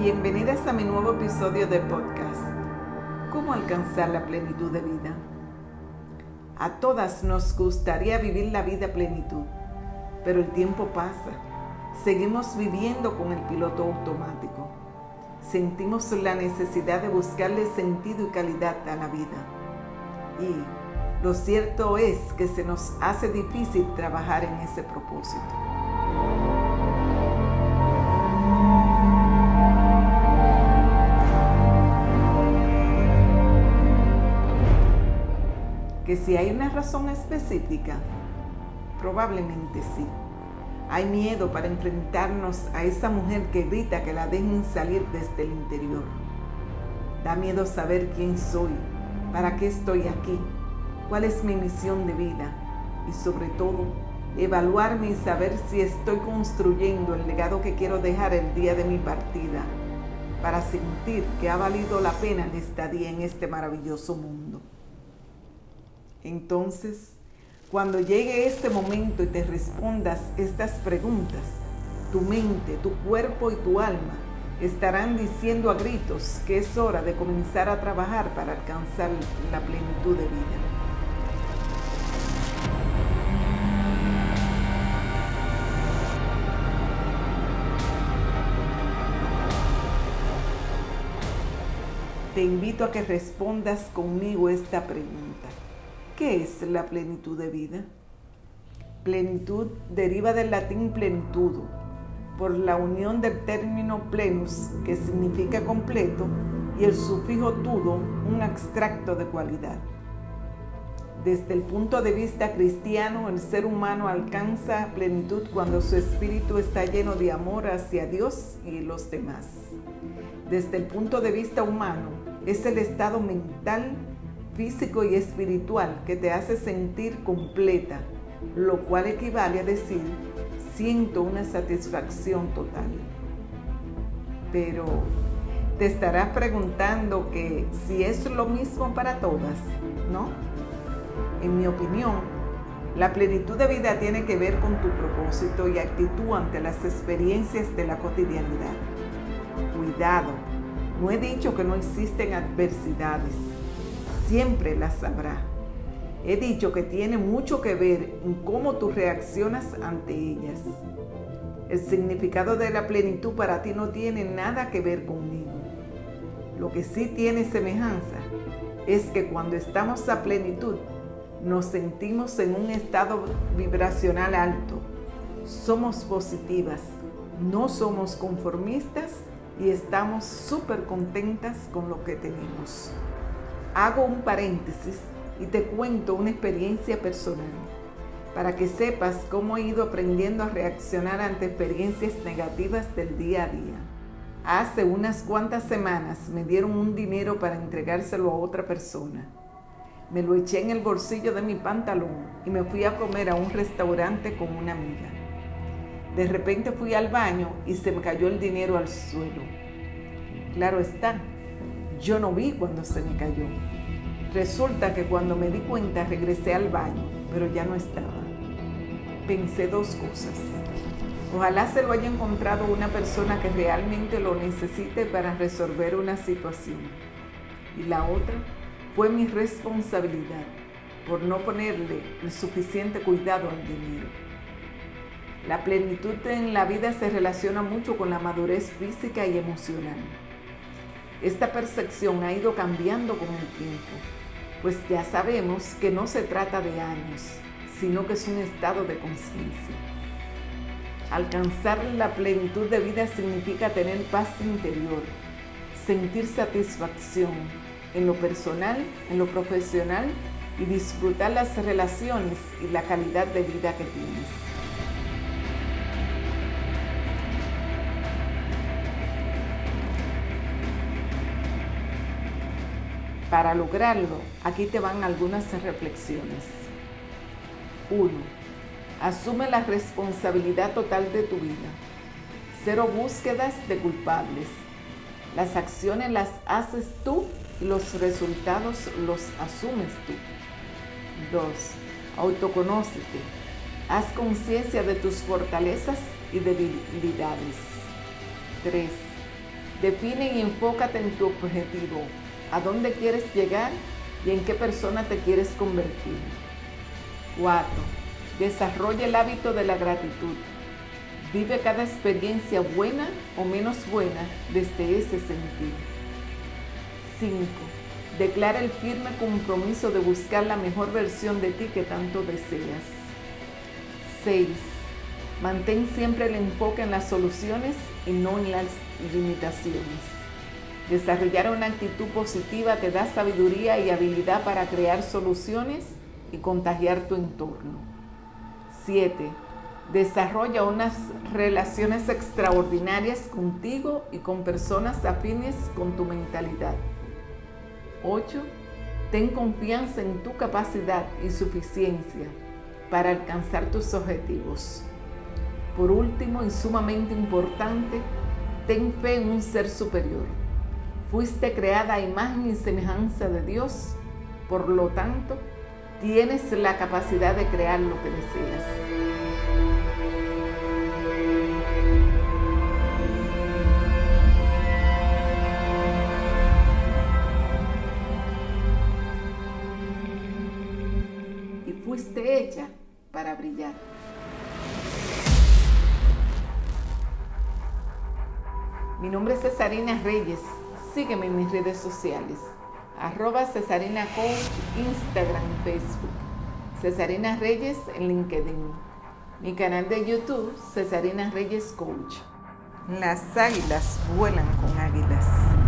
Bienvenidas a mi nuevo episodio de podcast. ¿Cómo alcanzar la plenitud de vida? A todas nos gustaría vivir la vida plenitud, pero el tiempo pasa. Seguimos viviendo con el piloto automático. Sentimos la necesidad de buscarle sentido y calidad a la vida. Y lo cierto es que se nos hace difícil trabajar en ese propósito. Que si hay una razón específica, probablemente sí. Hay miedo para enfrentarnos a esa mujer que grita que la dejen salir desde el interior. Da miedo saber quién soy, para qué estoy aquí, cuál es mi misión de vida y sobre todo evaluarme y saber si estoy construyendo el legado que quiero dejar el día de mi partida para sentir que ha valido la pena el estadía en este maravilloso mundo. Entonces, cuando llegue este momento y te respondas estas preguntas, tu mente, tu cuerpo y tu alma estarán diciendo a gritos que es hora de comenzar a trabajar para alcanzar la plenitud de vida. Te invito a que respondas conmigo esta pregunta. ¿Qué es la plenitud de vida? Plenitud deriva del latín plenitudo, por la unión del término plenus, que significa completo, y el sufijo tudo, un extracto de cualidad. Desde el punto de vista cristiano, el ser humano alcanza plenitud cuando su espíritu está lleno de amor hacia Dios y los demás. Desde el punto de vista humano, es el estado mental físico y espiritual que te hace sentir completa, lo cual equivale a decir, siento una satisfacción total. Pero te estarás preguntando que si es lo mismo para todas, ¿no? En mi opinión, la plenitud de vida tiene que ver con tu propósito y actitud ante las experiencias de la cotidianidad. Cuidado, no he dicho que no existen adversidades siempre las habrá. He dicho que tiene mucho que ver en cómo tú reaccionas ante ellas. El significado de la plenitud para ti no tiene nada que ver conmigo. Lo que sí tiene semejanza es que cuando estamos a plenitud nos sentimos en un estado vibracional alto. Somos positivas, no somos conformistas y estamos súper contentas con lo que tenemos. Hago un paréntesis y te cuento una experiencia personal para que sepas cómo he ido aprendiendo a reaccionar ante experiencias negativas del día a día. Hace unas cuantas semanas me dieron un dinero para entregárselo a otra persona. Me lo eché en el bolsillo de mi pantalón y me fui a comer a un restaurante con una amiga. De repente fui al baño y se me cayó el dinero al suelo. Claro está, yo no vi cuando se me cayó. Resulta que cuando me di cuenta regresé al baño, pero ya no estaba. Pensé dos cosas. Ojalá se lo haya encontrado una persona que realmente lo necesite para resolver una situación. Y la otra fue mi responsabilidad por no ponerle el suficiente cuidado al dinero. La plenitud en la vida se relaciona mucho con la madurez física y emocional. Esta percepción ha ido cambiando con el tiempo, pues ya sabemos que no se trata de años, sino que es un estado de conciencia. Alcanzar la plenitud de vida significa tener paz interior, sentir satisfacción en lo personal, en lo profesional y disfrutar las relaciones y la calidad de vida que tienes. Para lograrlo, aquí te van algunas reflexiones. 1. Asume la responsabilidad total de tu vida. Cero búsquedas de culpables. Las acciones las haces tú y los resultados los asumes tú. 2. Autoconócete. Haz conciencia de tus fortalezas y debilidades. 3. Define y enfócate en tu objetivo, a dónde quieres llegar y en qué persona te quieres convertir. 4. Desarrolla el hábito de la gratitud. Vive cada experiencia buena o menos buena desde ese sentido. 5. Declara el firme compromiso de buscar la mejor versión de ti que tanto deseas. 6. Mantén siempre el enfoque en las soluciones y no en las limitaciones. Desarrollar una actitud positiva te da sabiduría y habilidad para crear soluciones y contagiar tu entorno. 7. Desarrolla unas relaciones extraordinarias contigo y con personas afines con tu mentalidad. 8. Ten confianza en tu capacidad y suficiencia para alcanzar tus objetivos. Por último y sumamente importante, ten fe en un ser superior. Fuiste creada a imagen y semejanza de Dios, por lo tanto, tienes la capacidad de crear lo que deseas. Y fuiste hecha para brillar. Mi nombre es Cesarina Reyes. Sígueme en mis redes sociales. Arroba Cesarina Coach, Instagram Facebook. Cesarina Reyes en LinkedIn. Mi canal de YouTube, Cesarina Reyes Coach. Las águilas vuelan con águilas.